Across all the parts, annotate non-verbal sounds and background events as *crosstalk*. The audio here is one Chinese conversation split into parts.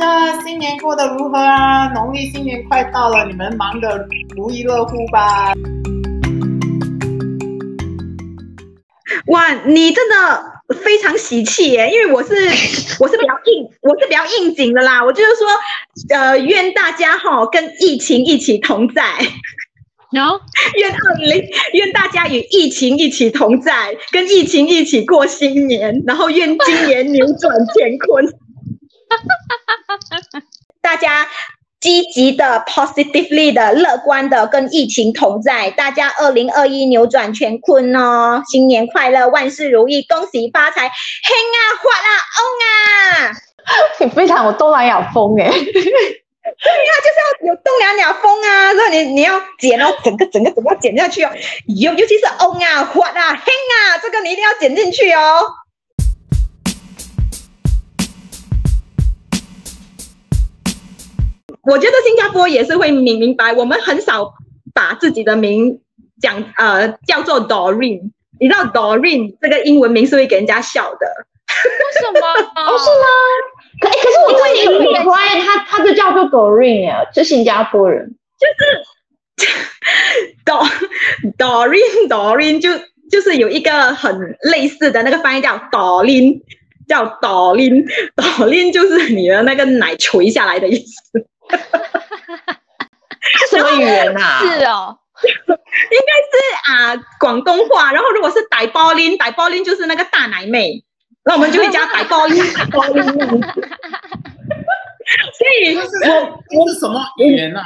家新年过得如何啊？农历新年快到了，你们忙得如意乐乎吧？哇，你真的非常喜气耶！因为我是我是比较应我是比较应景的啦，我就是说，呃，愿大家哈跟疫情一起同在，然后 *laughs* 愿二零愿大家与疫情一起同在，跟疫情一起过新年，然后愿今年扭转乾坤。积极的、positively 的、乐观的，跟疫情同在。大家二零二一扭转乾坤哦！新年快乐，万事如意，恭喜发财，兴啊，发啊，旺啊！*laughs* 你非常有东南亚风哎，*laughs* 对呀，就是要有东南亚风啊！所以你你要剪哦，整个整个整个剪下去哦，尤尤其是旺啊、发啊、兴啊，这个你一定要剪进去哦。我觉得新加坡也是会明明白，我们很少把自己的名讲呃叫做 Doreen，你知道 Doreen 这个英文名是会给人家笑的，为什么？*laughs* 哦，是吗？可可是我最近很乖，他他就叫做 Doreen 啊，是新加坡人，就是 *laughs* Dor Doreen Doreen 就就是有一个很类似的那个翻译叫 Doreen，叫 Doreen Doreen 就是你的那个奶垂下来的意思。哈哈哈哈什么语言啊？是哦，应该是啊广东话。然后如果是大波林，大波林就是那个大奶妹，那我们就会加大波林，大波林。所以我，我是什么语言啊？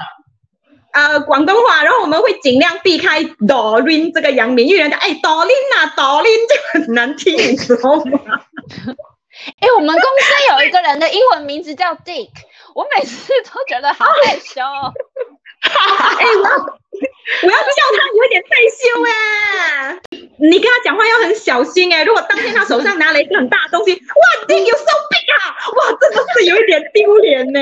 呃，广东话。然后我们会尽量避开 Doreen 这个阳明，因为人家哎 Doreen 啊 Doreen 就很难听，你知道吗？*laughs* 哎，我们公司有一个人的英文名字叫 Dick。我每次都觉得好害羞，*laughs* 哎，我我要叫他有点害羞哎、你跟他讲话要很小心哎、如果当天他手上拿了一个很大的东西，哇，Dick you so big 啊，哇，真的是有一点丢脸呢。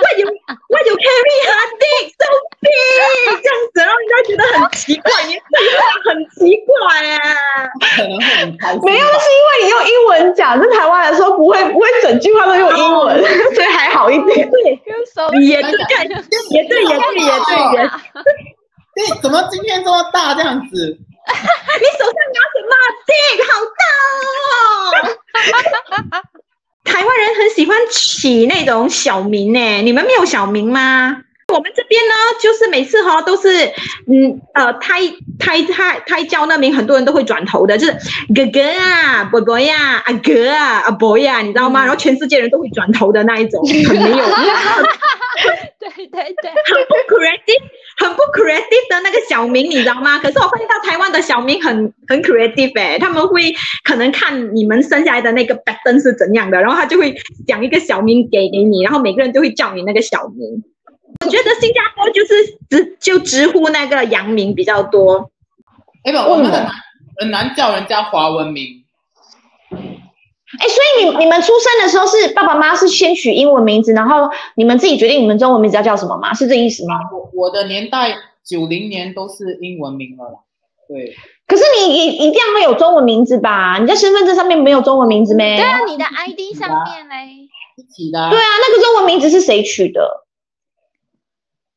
Why you Why you carry her dick so big？这样子，然后人家觉得很奇怪，你这句话很奇怪哎、啊。可能会很开心。没有，是因为你用英文讲，在台湾来说不会不会整句话都用英文，*laughs* 所以还好一点。对，也对，也对，也对，也对，也对。对，怎么今天这么大这样子？*laughs* 你手上拿什么？Dick 好大哦。喜欢起那种小名呢，你们没有小名吗？我们这边呢，就是每次哈都是，嗯呃胎胎胎胎教那名，很多人都会转头的，就是哥哥啊，boy 呀，阿哥啊，阿 boy 呀，你知道吗？然后全世界人都会转头的那一种，很没有。*laughs* 对对对，很不 creative，很不 creative 的那个小名，你知道吗？可是我发现到台湾的小名很很 creative 哎，他们会可能看你们生下来的那个 pattern 是怎样的，然后他就会讲一个小名给给你，然后每个人都会叫你那个小名。我觉得新加坡就是直就直呼那个洋名比较多。哎不，我们很难很难叫人家华文名。哎，所以你你们出生的时候是爸爸妈妈是先取英文名字，然后你们自己决定你们中文名字要叫什么吗？是这意思吗？我我的年代九零年都是英文名了啦。对。可是你一一定要会有中文名字吧？你在身份证上面没有中文名字没？对啊，你的 ID 上面嘞。一起的。对啊，那个中文名字是谁取的？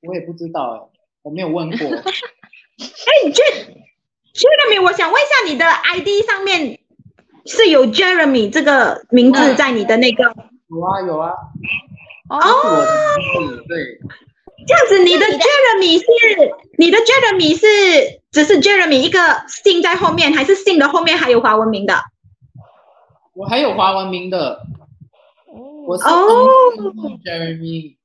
我也不知道哎，我没有问过。*laughs* 哎，Jeremy，我想问一下，你的 ID 上面是有 Jeremy 这个名字在你的那个？有啊有啊。哦。对。这样子，你的 Jeremy 是你的 Jeremy 是只是 Jeremy 一个姓在后面，还是姓的后面还有华文名的？我还有华文名的。我是哦，Jeremy。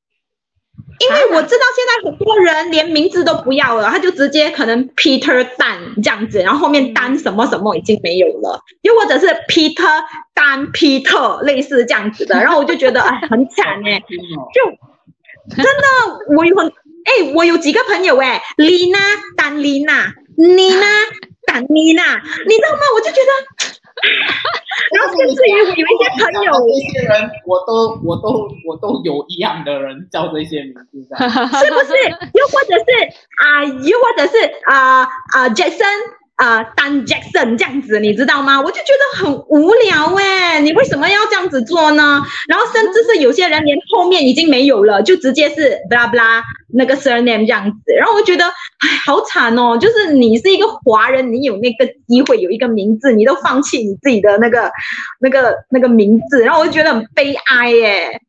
因为我知道现在很多人连名字都不要了，他就直接可能 Peter Dan 这样子，然后后面单什么什么已经没有了，又或者是 Peter Dan Peter 类似这样子的，然后我就觉得哎很惨哎，*laughs* 就真的我有很哎我有几个朋友哎，Lina Dan Lina，Nina Dan Nina，你知道吗？我就觉得。然后甚至于有一些朋友，这些人我都我都我都有一样的人叫这些名字，*laughs* 是不是？又或者是啊、呃，又或者是啊啊、呃呃、Jason 呃，丹杰森这样子，你知道吗？我就觉得很无聊哎，你为什么要这样子做呢？然后甚至是有些人连后面已经没有了，就直接是 blah blah 那个 surname 这样子。然后我觉得，哎，好惨哦！就是你是一个华人，你有那个机会有一个名字，你都放弃你自己的那个那个那个名字，然后我就觉得很悲哀耶。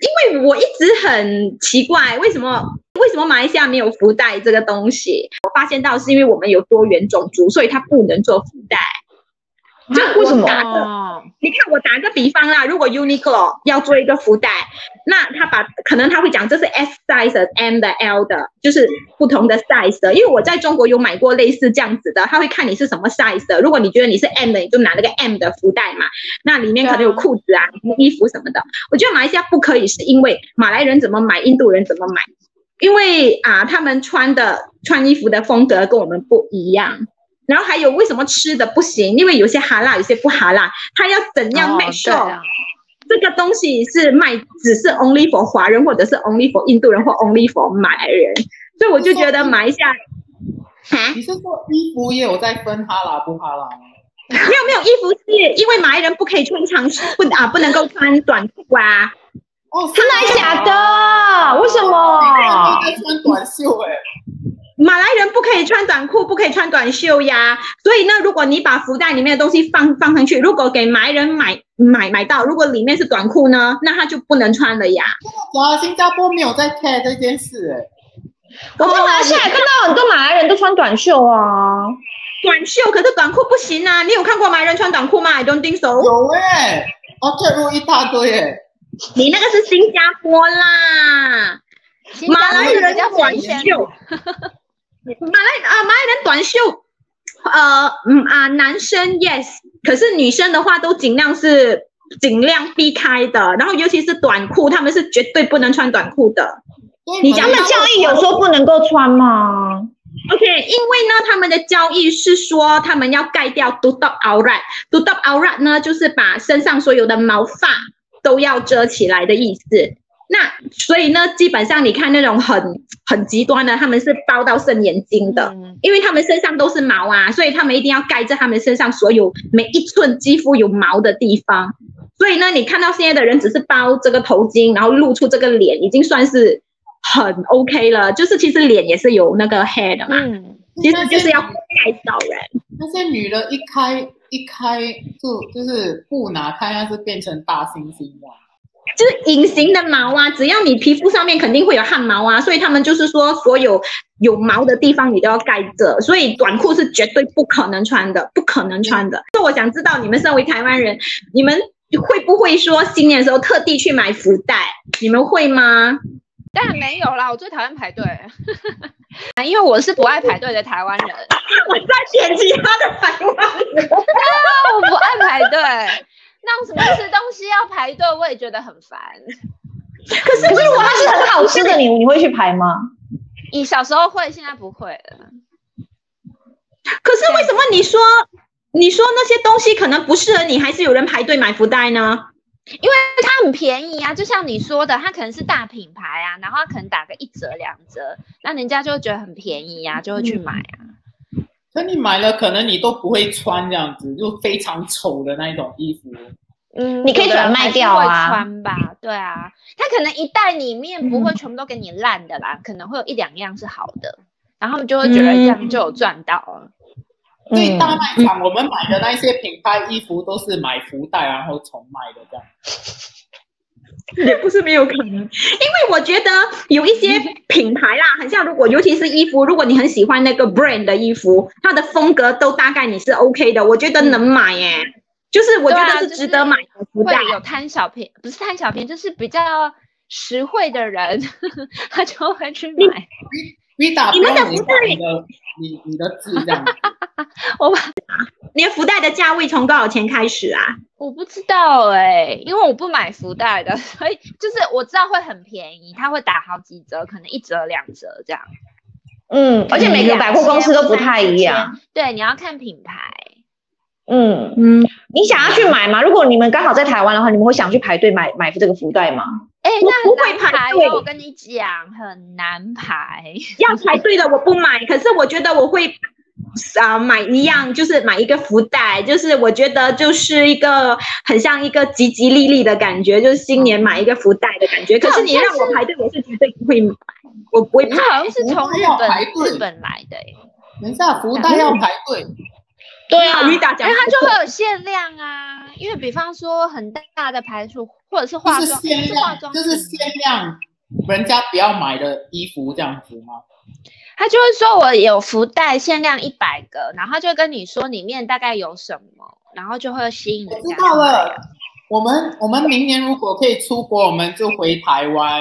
因为我一直很奇怪，为什么为什么马来西亚没有福袋这个东西？我发现到是因为我们有多元种族，所以它不能做福袋。就为什么？你看，我打个比方啦，如果 Uniqlo 要做一个福袋，那他把可能他会讲这是 S size、M 的、L 的，就是不同的 size 的。因为我在中国有买过类似这样子的，他会看你是什么 size 的。如果你觉得你是 M 的，你就拿那个 M 的福袋嘛，那里面可能有裤子啊、衣服什么的。我觉得马来西亚不可以，是因为马来人怎么买，印度人怎么买，因为啊，他们穿的穿衣服的风格跟我们不一样。然后还有为什么吃的不行？因为有些哈辣，有些不哈辣，他要怎样 make sure、哦啊、这个东西是卖只是 only for 华人，或者是 only for 印度人，或 only for 马来人？所以我就觉得买一下，你是说衣服也有在分哈辣不哈辣吗？没有没有，衣服是因为马来人不可以穿长袖，不啊不能够穿短裤啊。哦，真的假的？为什么？马来人穿短袖哎、欸。马来人不可以穿短裤，不可以穿短袖呀。所以呢，如果你把福袋里面的东西放放上去，如果给马来人买买买到，如果里面是短裤呢，那他就不能穿了呀。哇，新加坡没有在 care 这件事哎、欸。我在马来西亚看到很多马来人都穿短袖啊，短袖可是短裤不行啊。你有看过马来人穿短裤吗？I don't think so。有哎、欸，哦，这路一大堆哎、欸。你那个是新加坡啦，马来人叫短袖。马来啊，马来人短袖，呃，嗯啊，男生 yes，可是女生的话都尽量是尽量避开的，然后尤其是短裤，他们是绝对不能穿短裤的。你讲的教育有说不能够穿吗？OK，因为呢，他们的教育是说他们要盖掉 tutup aurat，tutup aurat 呢就是把身上所有的毛发都要遮起来的意思。那所以呢，基本上你看那种很很极端的，他们是包到圣眼睛的，因为他们身上都是毛啊，所以他们一定要盖着他们身上所有每一寸肌肤有毛的地方。所以呢，你看到现在的人只是包这个头巾，然后露出这个脸，已经算是很 OK 了。就是其实脸也是有那个 hair 的嘛，嗯，其实就是要盖到人。那些女的一开一开就就是不拿开，那是变成大猩猩了。就是隐形的毛啊，只要你皮肤上面肯定会有汗毛啊，所以他们就是说，所有有毛的地方你都要盖着，所以短裤是绝对不可能穿的，不可能穿的。所以我想知道，你们身为台湾人，你们会不会说新年的时候特地去买福袋？你们会吗？当然没有啦，我最讨厌排队，*laughs* 因为我是不爱排队的台湾人。*laughs* 我在点其他的台湾人，*laughs* 我不爱排队。那什么吃东西要排队，我也觉得很烦。*laughs* 可是，可是如果它是很好吃的，你你会去排吗？你小时候会，现在不会了。可是为什么你说你说那些东西可能不适合你，还是有人排队买福袋呢？因为它很便宜啊，就像你说的，它可能是大品牌啊，然后它可能打个一折两折，那人家就会觉得很便宜啊，就会去买啊。嗯那你买了，可能你都不会穿这样子，就非常丑的那一种衣服。嗯，你可以转卖掉啊。会穿吧，对啊。它可能一袋里面不会全部都给你烂的啦，嗯、可能会有一两样是好的，然后他们就会觉得这样就有赚到了。所以大卖场我们买的那些品牌衣服都是买福袋然后重卖的这样。*laughs* *laughs* 也不是没有可能，因为我觉得有一些品牌啦，很像如果尤其是衣服，如果你很喜欢那个 brand 的衣服，它的风格都大概你是 OK 的，我觉得能买耶，就是我觉得是值得买的。会有贪小便宜，不是贪小便宜，就是比较实惠的人，*laughs* 他就会去买。你打你们的福袋，你你的字这样，*laughs* 我把你的福袋的价位从多少钱开始啊？我不知道哎、欸，因为我不买福袋的，*laughs* 所以就是我知道会很便宜，它会打好几折，可能一折两折这样。嗯，而且每个百货公司都不太一样。对，你要看品牌。嗯嗯，你想要去买吗？如果你们刚好在台湾的话，你们会想去排队买买这个福袋吗？哎、欸，那不会排队，我跟你讲很难排，要排队的我不买，可是我觉得我会。啊，买一样就是买一个福袋，就是我觉得就是一个很像一个吉吉利利的感觉，就是新年买一个福袋的感觉。可是你让我排队，我是绝对不会买，我不会排。好像是从日本日本来的，等一下福袋要排队。对啊，因为它就会有限量啊，因为比方说很大的排数，或者是化妆，就是限量，就是限量，人家不要买的衣服这样子吗？他就会说我有福袋，限量一百个，然后就跟你说里面大概有什么，然后就会吸引人。知道了，我们我们明年如果可以出国，我们就回台湾，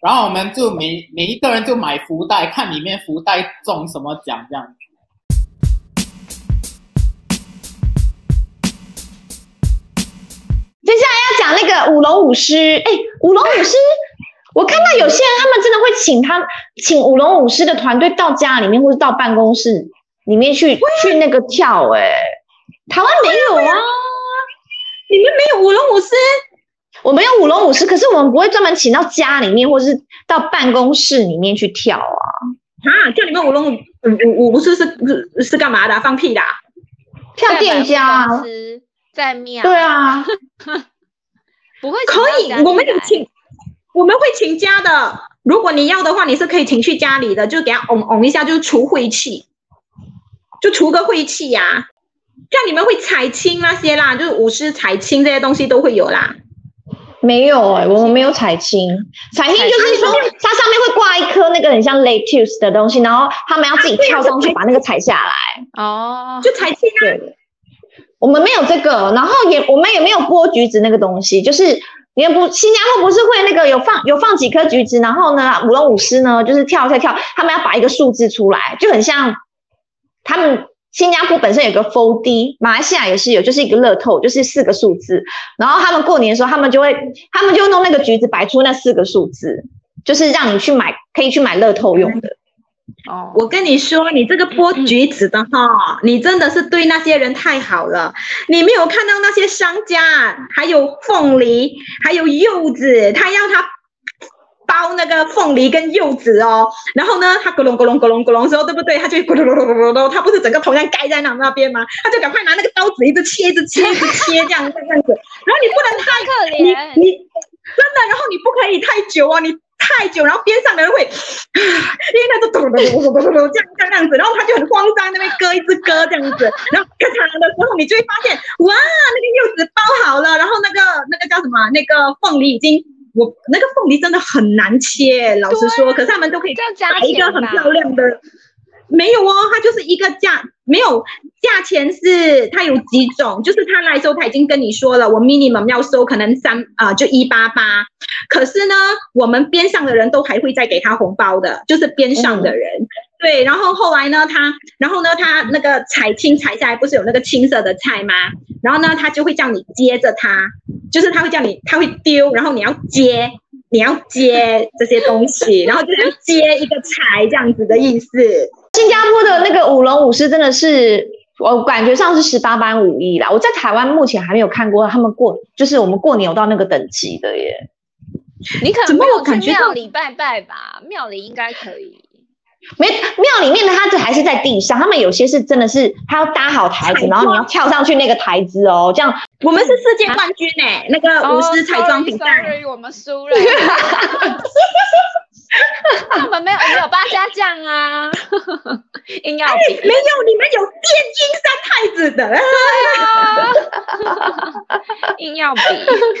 然后我们就每每一个人就买福袋，看里面福袋中什么奖这样。接那舞龙舞狮，哎，舞龙舞狮，*laughs* 我看到有些人他们真的会请他请舞龙舞狮的团队到家里面或者到办公室里面去去那个跳，哎，台湾没有啊，你们没有舞龙舞狮，我们有舞龙舞狮，可是我们不会专门请到家里面或是到办公室里面去跳啊，啊，叫你们舞龙舞舞舞狮是是是干嘛的？放屁的？跳店家。在庙。对啊，*laughs* 不会可以，我们有请，我们会请家的。如果你要的话，你是可以请去家里的，就给他嗡嗡一下，就除晦气，就除个晦气呀、啊。像你们会采青那些啦，就是舞狮采青这些东西都会有啦。没有哎、欸，我们没有采青，采青就是说它上面会挂一颗那个很像 lettuce 的东西，然后他们要自己跳上去把那个踩下来。哦，就采青啊。我们没有这个，然后也我们也没有剥橘子那个东西，就是你也不新加坡不是会那个有放有放几颗橘子，然后呢舞龙舞狮呢就是跳跳跳，他们要摆一个数字出来，就很像他们新加坡本身有个 4D，马来西亚也是有，就是一个乐透，就是四个数字，然后他们过年的时候，他们就会他们就弄那个橘子摆出那四个数字，就是让你去买可以去买乐透用的。哦，我跟你说，你这个剥橘子的哈，你真的是对那些人太好了。你没有看到那些商家，还有凤梨，还有柚子，他要他包那个凤梨跟柚子哦。然后呢，他咕隆咕隆咕隆咕隆时候，对不对？他就咕噜噜噜噜噜，他不是整个头像盖在那那边吗？他就赶快拿那个刀子一直切，一直切，一直切这样这样子。然后你不能太可怜，你你真的，然后你不可以太久啊，你。太久，然后边上的人会，*sighs* 因为他就咚咚咚咚咚咚这样这样子，然后他就很慌张，那边割一只割这样子，然后咔嚓的时候，你就会发现，哇，那个柚子包好了，然后那个那个叫什么，那个凤梨已经，我那个凤梨真的很难切，老实说，可是他们都可以夹一个很漂亮的。没有哦，它就是一个价，没有价钱是它有几种，就是他来收他已经跟你说了，我 minimum 要收可能三啊、呃、就一八八，可是呢，我们边上的人都还会再给他红包的，就是边上的人，嗯、对，然后后来呢，他然后呢，他那个采青采下来不是有那个青色的菜吗？然后呢，他就会叫你接着他，就是他会叫你，他会丢，然后你要接，你要接这些东西，然后就是接一个财这样子的意思。新加坡的那个舞龙舞狮真的是，我感觉上是十八般武艺啦。我在台湾目前还没有看过他们过，就是我们过年有到那个等级的耶。你可能没有去庙里拜拜吧？庙里应该可以。没，庙里面的他这还是在地上，他们有些是真的是他要搭好台子，然后你要跳上去那个台子哦。这样，我们是世界冠军呢、欸，那个舞狮彩妆比赛。Oh, sorry, sorry, 我们输了。*laughs* 我们没有没有八家将啊，*laughs* 硬要比、欸、没有，你们有电音三太子的，对啊，*laughs* 硬要比，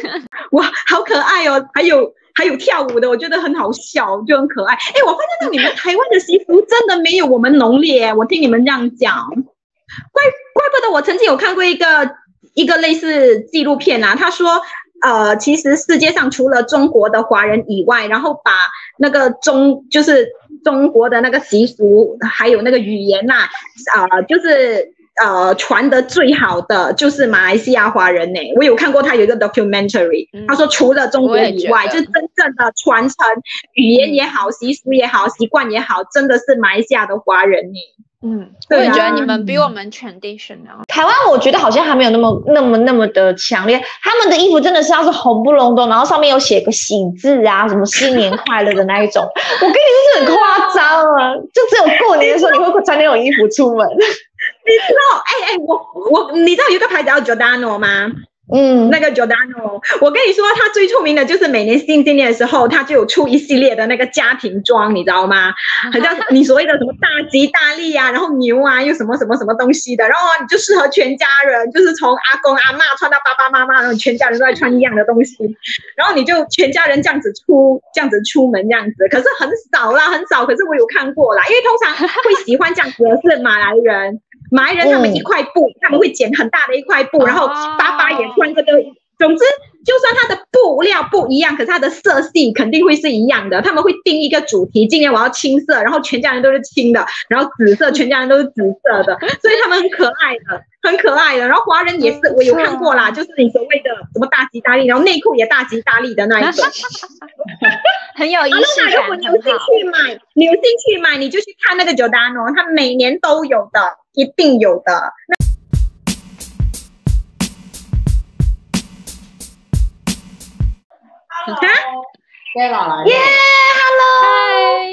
*laughs* 哇，好可爱哦！还有还有跳舞的，我觉得很好笑，就很可爱。哎、欸，我发现到你们台湾的习俗真的没有我们浓烈，我听你们这样讲，怪怪不得我曾经有看过一个一个类似纪录片啊，他说。呃，其实世界上除了中国的华人以外，然后把那个中就是中国的那个习俗，还有那个语言呐、啊，啊、呃，就是呃传的最好的就是马来西亚华人呢。我有看过他有一个 documentary，、嗯、他说除了中国以外，就真正的传承语言也好、习俗也好、习惯也好，真的是马来西亚的华人呢。嗯，我也觉得你们比我们 traditional。台湾我觉得好像还没有那么那么那么的强烈，他们的衣服真的是要是红不隆咚，然后上面有写个喜字啊，什么新年快乐的那一种。*laughs* 我跟你说，这很夸张啊，就只有过年的时候你会穿那种衣服出门。你知道？哎哎，我我你知道有个牌子叫 Giordano 吗？嗯，那个 Giordano，我跟你说，他最出名的就是每年新新年的时候，他就有出一系列的那个家庭装，你知道吗？好像你所谓的什么大吉大利啊，然后牛啊，又什么什么什么东西的，然后你就适合全家人，就是从阿公阿嬷穿到爸爸妈妈，然后全家人都在穿一样的东西，然后你就全家人这样子出，这样子出门这样子，可是很少啦，很少，可是我有看过啦，因为通常会喜欢这样子的是马来人。马来人他们一块布，嗯、他们会剪很大的一块布，然后爸爸也穿这个。总之，就算它的布料不一样，可是它的色系肯定会是一样的。他们会定一个主题，今年我要青色，然后全家人都是青的，然后紫色，全家人都是紫色的，*laughs* 所以他们很可爱的，很可爱的。然后华人也是，我有看过啦，*laughs* 就是你所谓的什么大吉大利，然后内裤也大吉大利的那一种，很有意思。如果你有兴趣买，你有兴趣买，你就去看那个 Giordano，它每年都有的。一定有的。那你看，Bella 耶，Hello，嗨。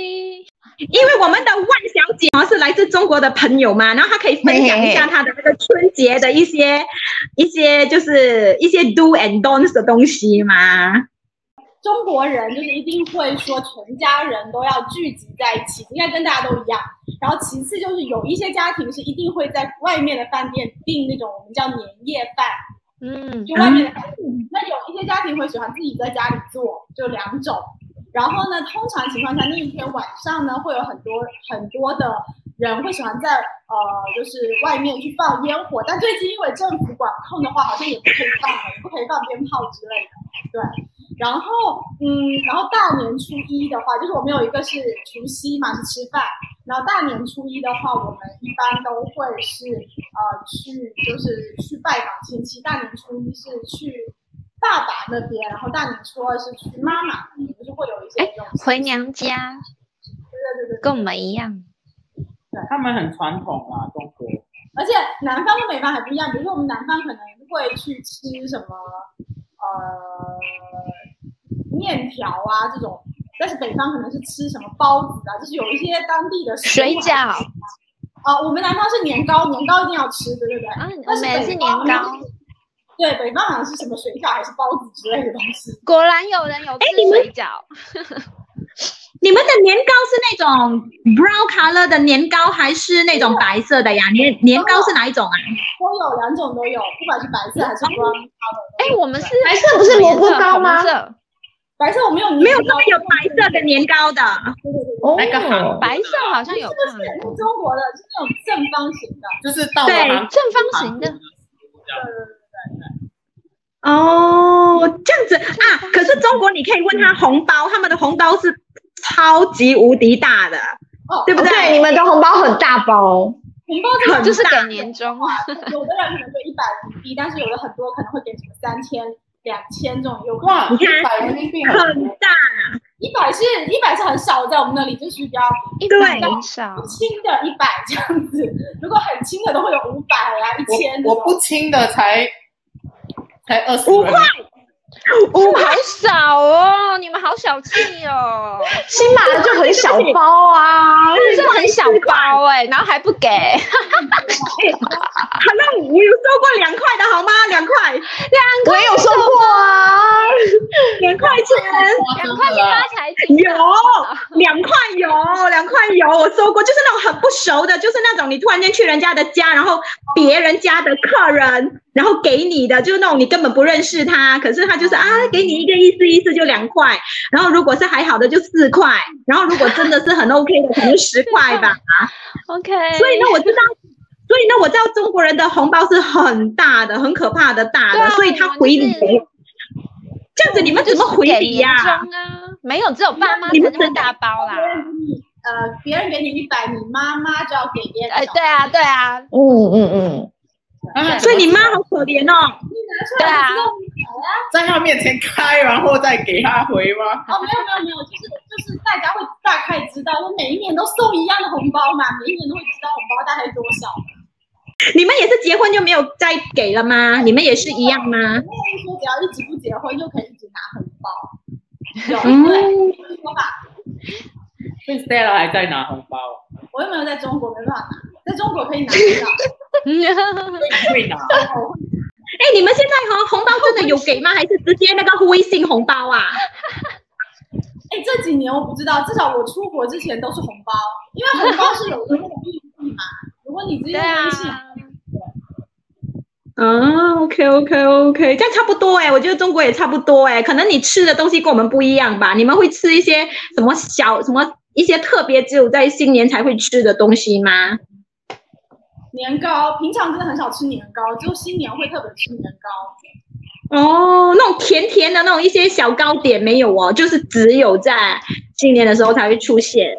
因为我们的万小姐是来自中国的朋友嘛，然后她可以分享一下她的那个春节的一些、一些就是一些 do and don'ts 的东西嘛。中国人就是一定会说全家人都要聚集在一起，应该跟大家都一样。然后其次就是有一些家庭是一定会在外面的饭店订那种我们叫年夜饭，嗯，就外面的饭店。那有一些家庭会喜欢自己在家里做，就两种。然后呢，通常情况下那一天晚上呢，会有很多很多的人会喜欢在呃，就是外面去放烟火。但最近因为政府管控的话，好像也不可以放了，也不可以放鞭炮之类的，对。然后，嗯，然后大年初一的话，就是我们有一个是除夕嘛，是吃饭。然后大年初一的话，我们一般都会是呃去，就是去拜访亲戚。大年初一是去爸爸那边，然后大年初二是去妈妈，就是会有一些这种回娘家。对对对对，跟我们一样。对，他们很传统啊，中国。而且南方跟北方还不一样，比如说我们南方可能会去吃什么，呃。面条啊，这种，但是北方可能是吃什么包子啊，就是有一些当地的水饺。啊，我们南方是年糕，年糕一定要吃的，对不对？啊，我们也是年糕。对，北方好像是什么水饺还是包子之类的东西。果然有人有吃水饺。*laughs* 你们的年糕是那种 brown color 的年糕，还是那种白色的呀？年年糕是哪一种啊？都有，两种都有，不管是白色还是 brown color。哎，我们是白色不是萝卜糕吗？白色我没有，没有这么有白色的年糕的。对对对，哦，那个白色好像有。是不是中国的？是那种正方形的，就是到对正方形的。对对对对对。哦，这样子啊！可是中国你可以问他红包，他们的红包是超级无敌大的，哦，对不对？你们的红包很大包，红包很就是给年终，有的人可能就一百人民币，但是有的很多可能会给什么三千。两千这种有哇，一百人民币很大，一百是一百是很少，在我们那里就是比较一百少轻的一百这样子，如果很轻的都会有五百啊，一千。我不轻的才才二十五块。五 *laughs* 好少哦，你们好小气哦！*laughs* 新买的就很小包啊，是很小包哎，然后还不给。*laughs* 那我有收过两块的好吗？两块，两块我也有收过啊，两块钱，两块钱发财金。有两块有两块有，我收过，就是那种很不熟的，就是那种你突然间去人家的家，然后别人家的客人。然后给你的就是那种你根本不认识他，可是他就是啊，给你一个意思意思就两块，然后如果是还好的就四块，然后如果真的是很 OK 的可能十块吧。*laughs* OK。所以呢，我知道，所以呢，我知道中国人的红包是很大的，很可怕的大的，啊、所以他回礼，就是、这样子你们怎么回礼呀、啊？没有，只有爸妈你们能大包啦。呃，别人给你一百，你妈妈就要给别人。哎，对啊，对啊，嗯嗯嗯。啊，所以你妈好可怜哦。对啊，在他面前开，然后再给他回吗？哦，没有没有没有，就是就就是大家会大概知道，我每一年都送一样的红包嘛，每一年都会知道红包大概多少。你们也是结婚就没有再给了吗？你们也是一样吗？没有说只要一直不结婚就可以一直拿红包，有嗯对，说吧。所以 Stella 还在拿红包，我又没有在中国，没办法拿，在中国可以拿得到。*laughs* 会拿。哎，你们现在哈红包真的有给吗？还是直接那个微信红包啊？哎，这几年我不知道，至少我出国之前都是红包，因为红包是有那种意义嘛。如果你直接微信，啊，OK OK OK，这样差不多哎，我觉得中国也差不多哎，可能你吃的东西跟我们不一样吧？你们会吃一些什么小什么一些特别只有在新年才会吃的东西吗？年糕，平常真的很少吃年糕，就新年会特别吃年糕。哦，那种甜甜的那种一些小糕点没有哦，就是只有在新年的时候才会出现。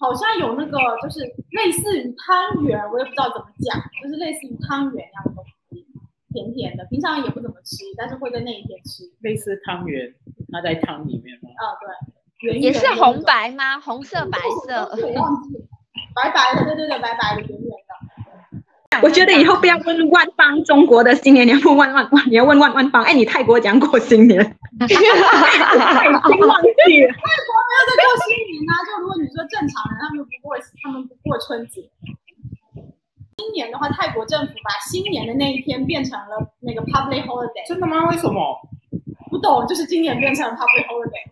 好像有那个，就是类似于汤圆，我也不知道怎么讲，就是类似于汤圆一样的东西，甜甜的，平常也不怎么吃，但是会在那一天吃。类似汤圆，它在汤里面吗？啊，对，圆圆也是红白吗？红色、白色？*laughs* 我忘记，白白的，对对对，白白的，圆圆的。我觉得以后不要问万方中国的新年，你要问万万万，你要问万万方。哎，你泰国讲过新年？*laughs* 已经忘记了。泰国没有在过新年啊！就如果你说正常人，他们不过，他们不过春节。今年的话，泰国政府把新年的那一天变成了那个 public holiday。真的吗？为什么？不懂，就是今年变成了 public holiday。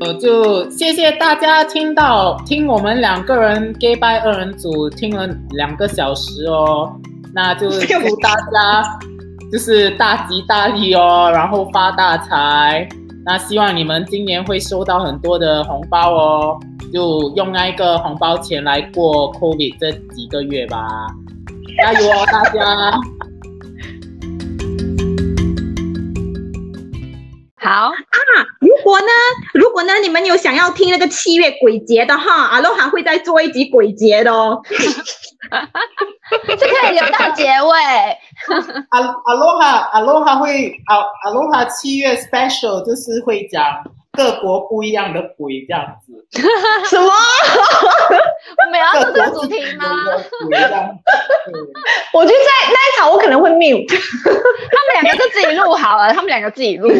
呃，就谢谢大家听到听我们两个人 gay bye 二人组听了两个小时哦，那就 *laughs* 祝大家就是大吉大利哦，然后发大财。那希望你们今年会收到很多的红包哦，就用那一个红包钱来过 COVID 这几个月吧，加油哦，大家！*laughs* 好果呢，如果呢，你们有想要听那个七月鬼节的哈，阿罗哈会再做一集鬼节的哦。*laughs* 这可以留到结尾。阿阿罗哈阿罗哈会阿阿罗哈七月 special 就是会讲各国不一样的鬼这样子。*laughs* 什么？我们要做这个主题吗？我觉得在那一场我可能会 mute。*laughs* 他们两个就自己录好了，他们两个自己录。